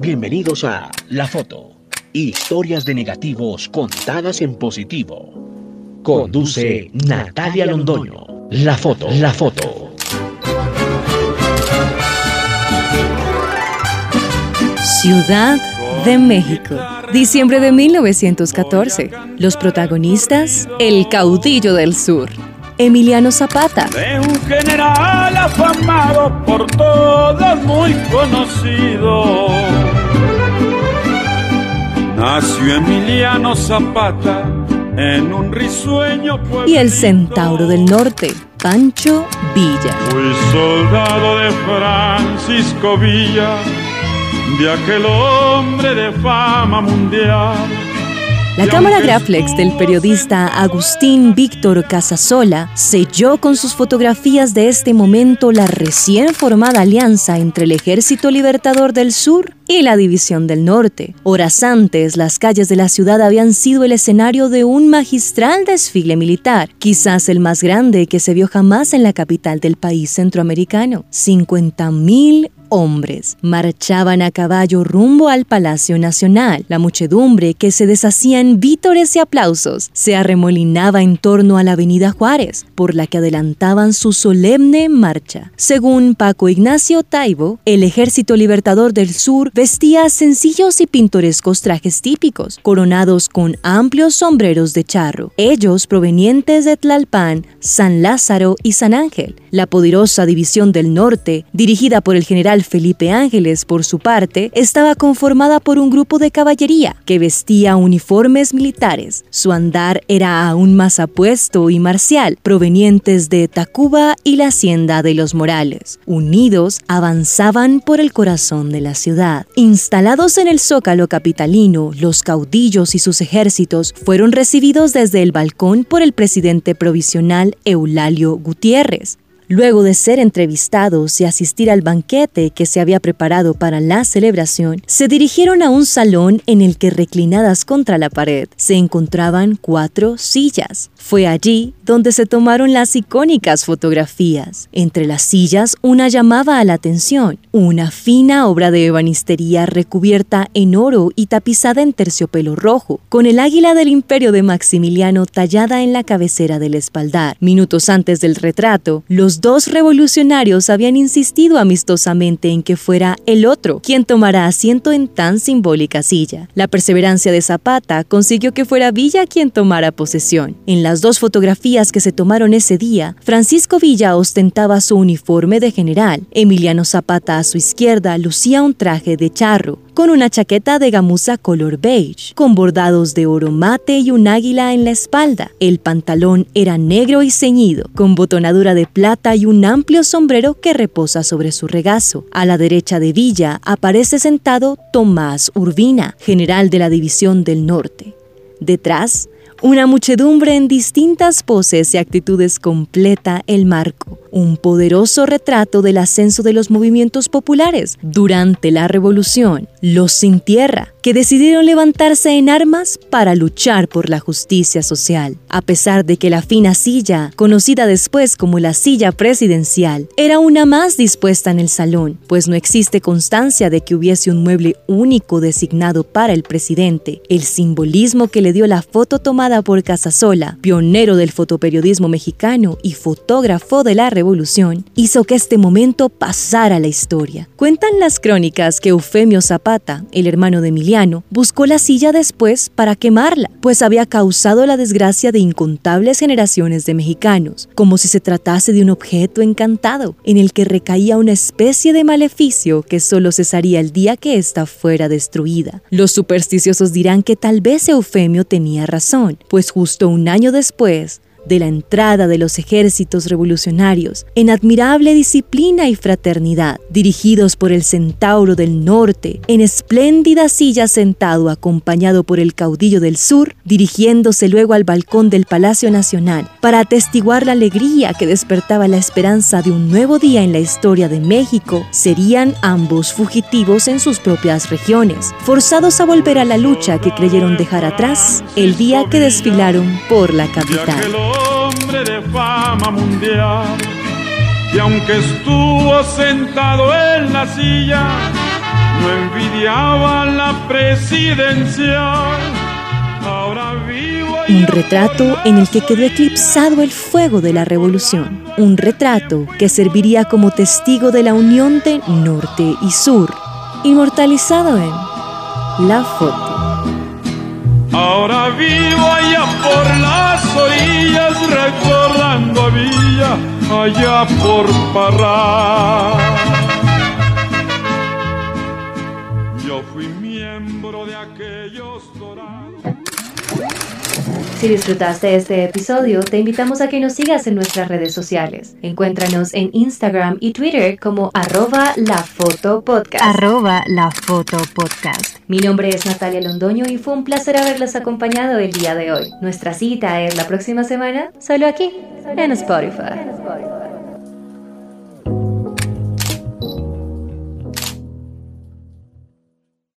Bienvenidos a La Foto. Historias de negativos contadas en positivo. Conduce Natalia Londoño. La Foto. La Foto. Ciudad de México. Diciembre de 1914. Los protagonistas, el caudillo del sur. Emiliano Zapata. De un general afamado por todos muy conocido. Nació Emiliano Zapata en un risueño pueblo. Y el centauro del norte, Pancho Villa. Fui soldado de Francisco Villa, de aquel hombre de fama mundial la cámara Graflex del periodista Agustín Víctor Casasola selló con sus fotografías de este momento la recién formada alianza entre el Ejército Libertador del Sur y la División del Norte. Horas antes, las calles de la ciudad habían sido el escenario de un magistral desfile militar, quizás el más grande que se vio jamás en la capital del país centroamericano. 50.000 hombres marchaban a caballo rumbo al Palacio Nacional. La muchedumbre, que se deshacía en vítores y aplausos, se arremolinaba en torno a la Avenida Juárez, por la que adelantaban su solemne marcha. Según Paco Ignacio Taibo, el Ejército Libertador del Sur vestía sencillos y pintorescos trajes típicos, coronados con amplios sombreros de charro, ellos provenientes de Tlalpan, San Lázaro y San Ángel. La poderosa División del Norte, dirigida por el general Felipe Ángeles, por su parte, estaba conformada por un grupo de caballería que vestía uniformes militares. Su andar era aún más apuesto y marcial, provenientes de Tacuba y la hacienda de los Morales. Unidos, avanzaban por el corazón de la ciudad. Instalados en el zócalo capitalino, los caudillos y sus ejércitos fueron recibidos desde el balcón por el presidente provisional Eulalio Gutiérrez, Luego de ser entrevistados y asistir al banquete que se había preparado para la celebración, se dirigieron a un salón en el que reclinadas contra la pared se encontraban cuatro sillas. Fue allí donde se tomaron las icónicas fotografías. Entre las sillas una llamaba a la atención, una fina obra de ebanistería recubierta en oro y tapizada en terciopelo rojo, con el águila del imperio de Maximiliano tallada en la cabecera del espaldar. Minutos antes del retrato, los dos revolucionarios habían insistido amistosamente en que fuera el otro quien tomara asiento en tan simbólica silla. La perseverancia de Zapata consiguió que fuera Villa quien tomara posesión. En las dos fotografías que se tomaron ese día, Francisco Villa ostentaba su uniforme de general. Emiliano Zapata a su izquierda lucía un traje de charro, con una chaqueta de gamuza color beige, con bordados de oro mate y un águila en la espalda. El pantalón era negro y ceñido, con botonadura de plata y un amplio sombrero que reposa sobre su regazo. A la derecha de Villa aparece sentado Tomás Urbina, general de la División del Norte. Detrás, una muchedumbre en distintas poses y actitudes completa el marco. Un poderoso retrato del ascenso de los movimientos populares durante la Revolución, los sin tierra, que decidieron levantarse en armas para luchar por la justicia social. A pesar de que la fina silla, conocida después como la silla presidencial, era una más dispuesta en el salón, pues no existe constancia de que hubiese un mueble único designado para el presidente, el simbolismo que le dio la foto tomada por Casasola, pionero del fotoperiodismo mexicano y fotógrafo de la revolución hizo que este momento pasara a la historia. Cuentan las crónicas que Eufemio Zapata, el hermano de buscó la silla después para quemarla, pues había causado la desgracia de incontables generaciones de mexicanos, como si se tratase de un objeto encantado, en el que recaía una especie de maleficio que solo cesaría el día que ésta fuera destruida. Los supersticiosos dirán que tal vez Eufemio tenía razón, pues justo un año después, de la entrada de los ejércitos revolucionarios en admirable disciplina y fraternidad, dirigidos por el centauro del norte, en espléndida silla sentado acompañado por el caudillo del sur, dirigiéndose luego al balcón del Palacio Nacional para atestiguar la alegría que despertaba la esperanza de un nuevo día en la historia de México, serían ambos fugitivos en sus propias regiones, forzados a volver a la lucha que creyeron dejar atrás el día que desfilaron por la capital hombre de fama mundial. Y aunque estuvo sentado en la silla, no envidiaba la presidencial. Ahora vivo Un retrato en el que quedó eclipsado el fuego de la revolución. Un retrato que serviría como testigo de la unión de norte y sur, inmortalizado en La Foto. Ahora vivo allá por las orillas recordando a Villa, allá por Parra. Yo fui miembro de aquellos dorados. Si disfrutaste este episodio, te invitamos a que nos sigas en nuestras redes sociales. Encuéntranos en Instagram y Twitter como arroba la foto podcast. Arroba la foto podcast. Mi nombre es Natalia Londoño y fue un placer haberlos acompañado el día de hoy. Nuestra cita es la próxima semana, solo aquí, en Spotify.